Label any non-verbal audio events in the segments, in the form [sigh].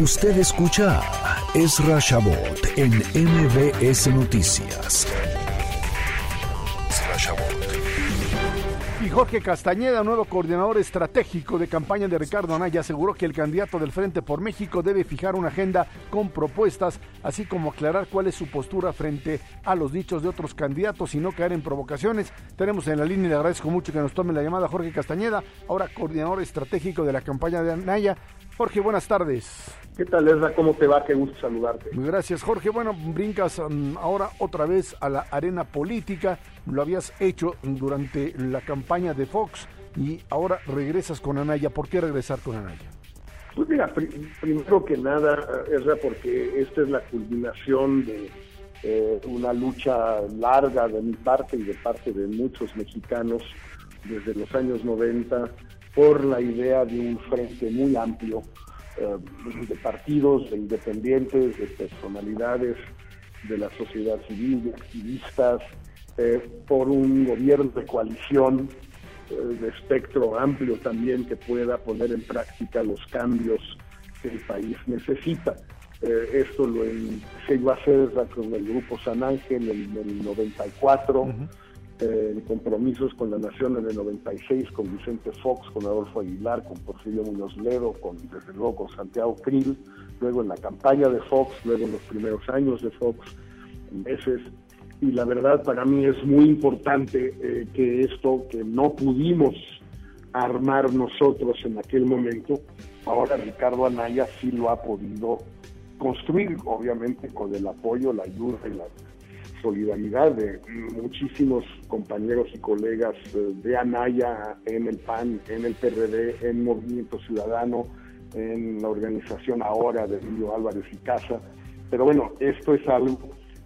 Usted escucha a Ezra Shabot en MBS Noticias. Y Jorge Castañeda, nuevo coordinador estratégico de campaña de Ricardo Anaya, aseguró que el candidato del Frente por México debe fijar una agenda con propuestas, así como aclarar cuál es su postura frente a los dichos de otros candidatos y no caer en provocaciones. Tenemos en la línea, y le agradezco mucho que nos tome la llamada Jorge Castañeda, ahora coordinador estratégico de la campaña de Anaya. Jorge, buenas tardes. ¿Qué tal, Ezra? ¿Cómo te va? Qué gusto saludarte. Gracias, Jorge. Bueno, brincas um, ahora otra vez a la arena política. Lo habías hecho durante la campaña de Fox y ahora regresas con Anaya. ¿Por qué regresar con Anaya? Pues mira, primero que nada, Ezra, porque esta es la culminación de eh, una lucha larga de mi parte y de parte de muchos mexicanos desde los años 90 por la idea de un frente muy amplio eh, de partidos, de independientes, de personalidades de la sociedad civil, de activistas, eh, por un gobierno de coalición eh, de espectro amplio también que pueda poner en práctica los cambios que el país necesita. esto lo se iba a hacer con el grupo San Ángel en el 94 eh, compromisos con la Nación en el 96, con Vicente Fox, con Adolfo Aguilar, con Porfirio Muñoz Ledo, con, desde luego con Santiago Krill, luego en la campaña de Fox, luego en los primeros años de Fox, meses. Y la verdad para mí es muy importante eh, que esto que no pudimos armar nosotros en aquel momento, ahora Ricardo Anaya sí lo ha podido construir, obviamente con el apoyo, la ayuda y la solidaridad de muchísimos compañeros y colegas eh, de Anaya en el PAN, en el PRD, en Movimiento Ciudadano, en la organización ahora de Emilio Álvarez y Casa. Pero bueno, esto es algo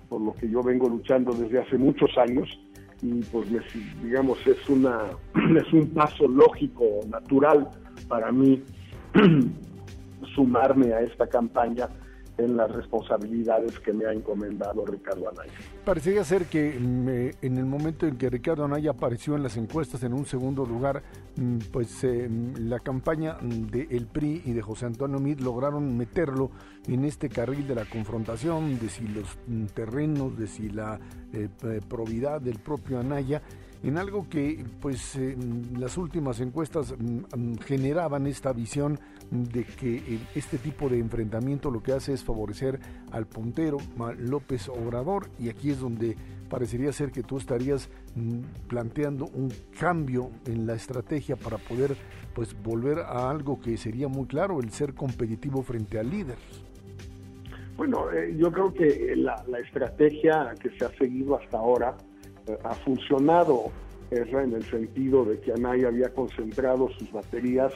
por lo que yo vengo luchando desde hace muchos años y pues digamos es una [clears throat] es un paso lógico, natural para mí [clears throat] sumarme a esta campaña en las responsabilidades que me ha encomendado Ricardo Anaya. Parecería ser que mm, eh, en el momento en que Ricardo Anaya apareció en las encuestas en un segundo lugar, mm, pues eh, mm, la campaña de El PRI y de José Antonio Mid lograron meterlo en este carril de la confrontación, de si los terrenos, de si la eh, probidad del propio Anaya en algo que pues las últimas encuestas generaban esta visión de que este tipo de enfrentamiento lo que hace es favorecer al puntero López Obrador y aquí es donde parecería ser que tú estarías mm, planteando un cambio en la estrategia para poder pues volver a algo que sería muy claro, el ser competitivo frente al líder. Bueno, eh, yo creo que la, estrategia que se ha seguido hasta ahora eh, ha funcionado, en el sentido de que Anaya había concentrado sus baterías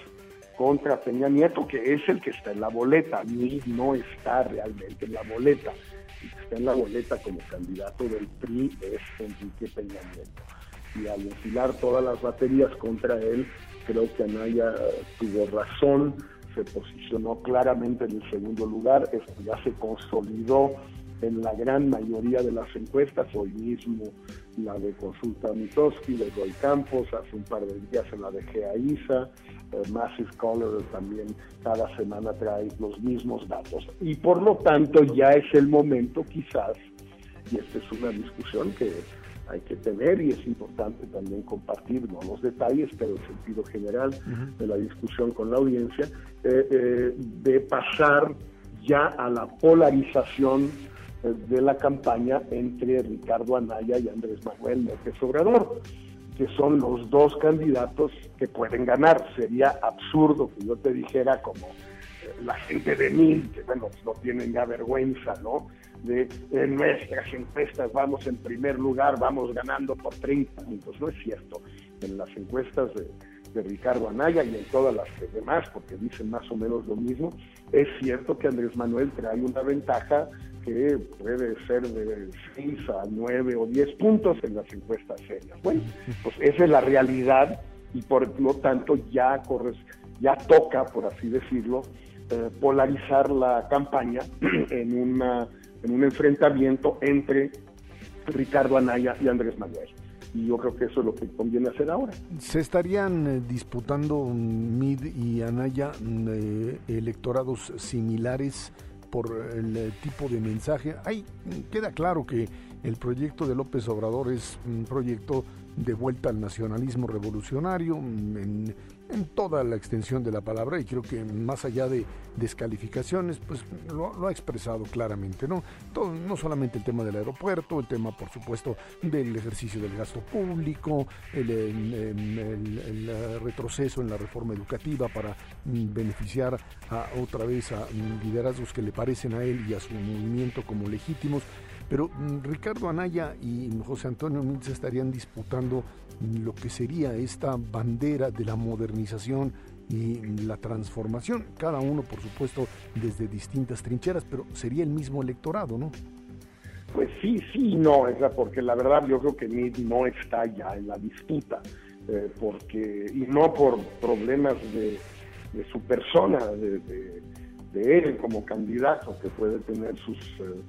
contra Peña Nieto, que es el que está en la boleta, ni no está realmente en la boleta. El que está en la boleta como candidato del PRI es Enrique Peña Nieto. Y al enfilar todas las baterías contra él, creo que Anaya tuvo razón, se posicionó claramente en el segundo lugar, esto ya se consolidó en la gran mayoría de las encuestas, hoy mismo la de Consulta Mitoski, de Goy Campos, hace un par de días en la de GEAISA, eh, Massive Scholar también cada semana trae los mismos datos. Y por lo tanto ya es el momento quizás, y esta es una discusión que hay que tener y es importante también compartir, no los detalles, pero el sentido general de la discusión con la audiencia, eh, eh, de pasar ya a la polarización de la campaña entre Ricardo Anaya y Andrés Manuel López Obrador, que son los dos candidatos que pueden ganar. Sería absurdo que yo te dijera como eh, la gente de mil, que bueno, no tienen ya vergüenza, ¿no? De en nuestras encuestas vamos en primer lugar, vamos ganando por 30 puntos. No es cierto. En las encuestas de, de Ricardo Anaya y en todas las demás, porque dicen más o menos lo mismo, es cierto que Andrés Manuel trae una ventaja puede ser de 6 a 9 o 10 puntos en las encuestas serias. Bueno, pues esa es la realidad y por lo tanto ya, corre, ya toca, por así decirlo, eh, polarizar la campaña [clears throat] en, una, en un enfrentamiento entre Ricardo Anaya y Andrés Manuel. y yo creo que eso es lo que conviene hacer ahora. ¿Se estarían eh, disputando Mid y Anaya eh, electorados similares por el tipo de mensaje? Ahí queda claro que el proyecto de López Obrador es un proyecto de vuelta al nacionalismo revolucionario en, en toda la extensión de la palabra y creo que más allá de descalificaciones, pues lo, ha expresado claramente, ¿no? Todo, no solamente el tema del aeropuerto, el tema, por supuesto, del ejercicio del gasto público, el, el retroceso en la reforma educativa para mm, beneficiar a, otra vez a mm, liderazgos que le parecen a él y a su movimiento como legítimos. Pero mm, Ricardo Anaya y José Antonio Mintz estarían disputando lo que sería esta bandera de la modernización y la transformación, cada uno por supuesto desde distintas trincheras, pero sería el mismo electorado, ¿no? Pues sí, sí, no, porque la verdad yo creo que Mid no está ya en la disputa, eh, porque y no por problemas de, su persona, de, él como candidato, que puede tener sus eh,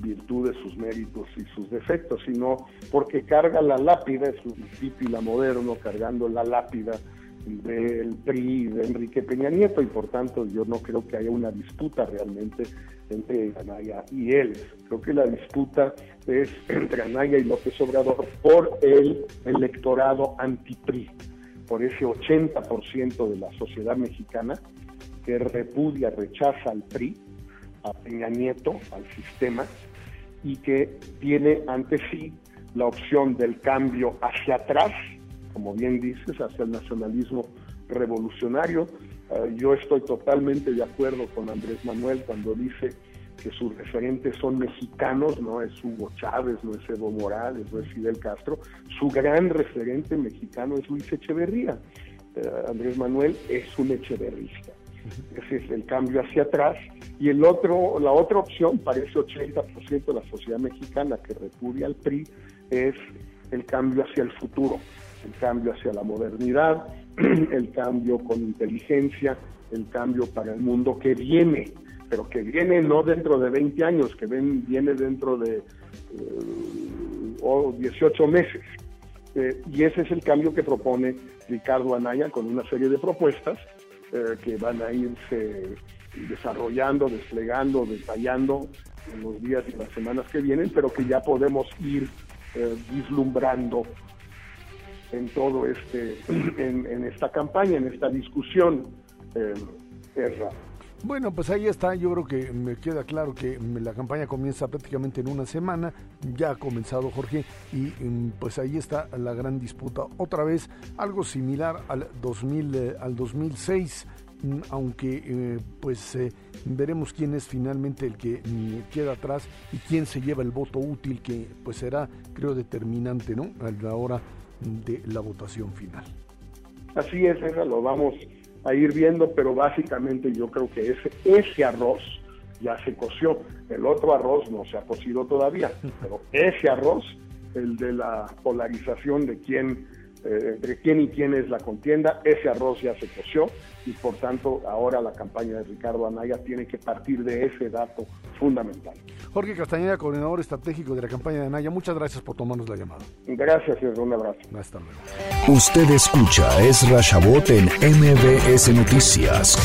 virtudes, sus méritos y sus defectos, sino porque carga la lápida, es un la moderno cargando la lápida del PRI de Enrique Peña Nieto y por tanto yo no creo que haya una disputa realmente entre Anaya y él. Creo que la disputa es entre Anaya y López Obrador por el electorado anti-PRI, por ese 80% de la sociedad mexicana que repudia, rechaza al PRI a Peña Nieto, al sistema, y que tiene ante sí la opción del cambio hacia atrás, como bien dices, hacia el nacionalismo revolucionario. Eh, yo estoy totalmente de acuerdo con Andrés Manuel cuando dice que sus referentes son mexicanos, no es Hugo Chávez, no es Evo Morales, no es Fidel Castro, su gran referente mexicano es Luis Echeverría. Eh, Andrés Manuel es un echeverrista. Ese es el cambio hacia atrás. Y el otro, la otra opción, parece 80% de la sociedad mexicana que repudia al PRI, es el cambio hacia el futuro, el cambio hacia la modernidad, [clears throat] el cambio con inteligencia, el cambio para el mundo que viene, pero que viene no dentro de 20 años, que ven, viene dentro de 18 eh, meses. Eh, y ese es el cambio que propone Ricardo Anaya con una serie de propuestas eh, que van a irse desarrollando, desplegando, detallando en los días y las semanas que vienen, pero que ya podemos ir eh, vislumbrando en todo este, [clears throat] en, esta campaña, en esta discusión, eh, bueno, pues ahí está, yo creo que me queda claro que la campaña comienza prácticamente en una semana, ya ha comenzado Jorge, y mm, pues ahí está la gran disputa. Otra vez, algo similar al, 2000, eh, al 2006, mm, aunque eh, pues eh, veremos quién es finalmente el que mm, queda atrás y quién se lleva el voto útil, que pues será, creo, determinante, ¿no? A la hora de la votación final. Así es, eso lo vamos a ir viendo, pero básicamente yo creo que ese, ese arroz ya se coció. El otro arroz no se ha cocido todavía, pero ese arroz, el de la polarización de quién, eh, entre quién y quién es la contienda, ese arroz ya se coció y por tanto ahora la campaña de Ricardo Anaya tiene que partir de ese dato fundamental. Jorge Castañeda, coordinador estratégico de la campaña de Anaya, muchas gracias por tomarnos la llamada. Gracias, un abrazo. Hasta luego. Usted escucha Esra Chabot en MBS Noticias.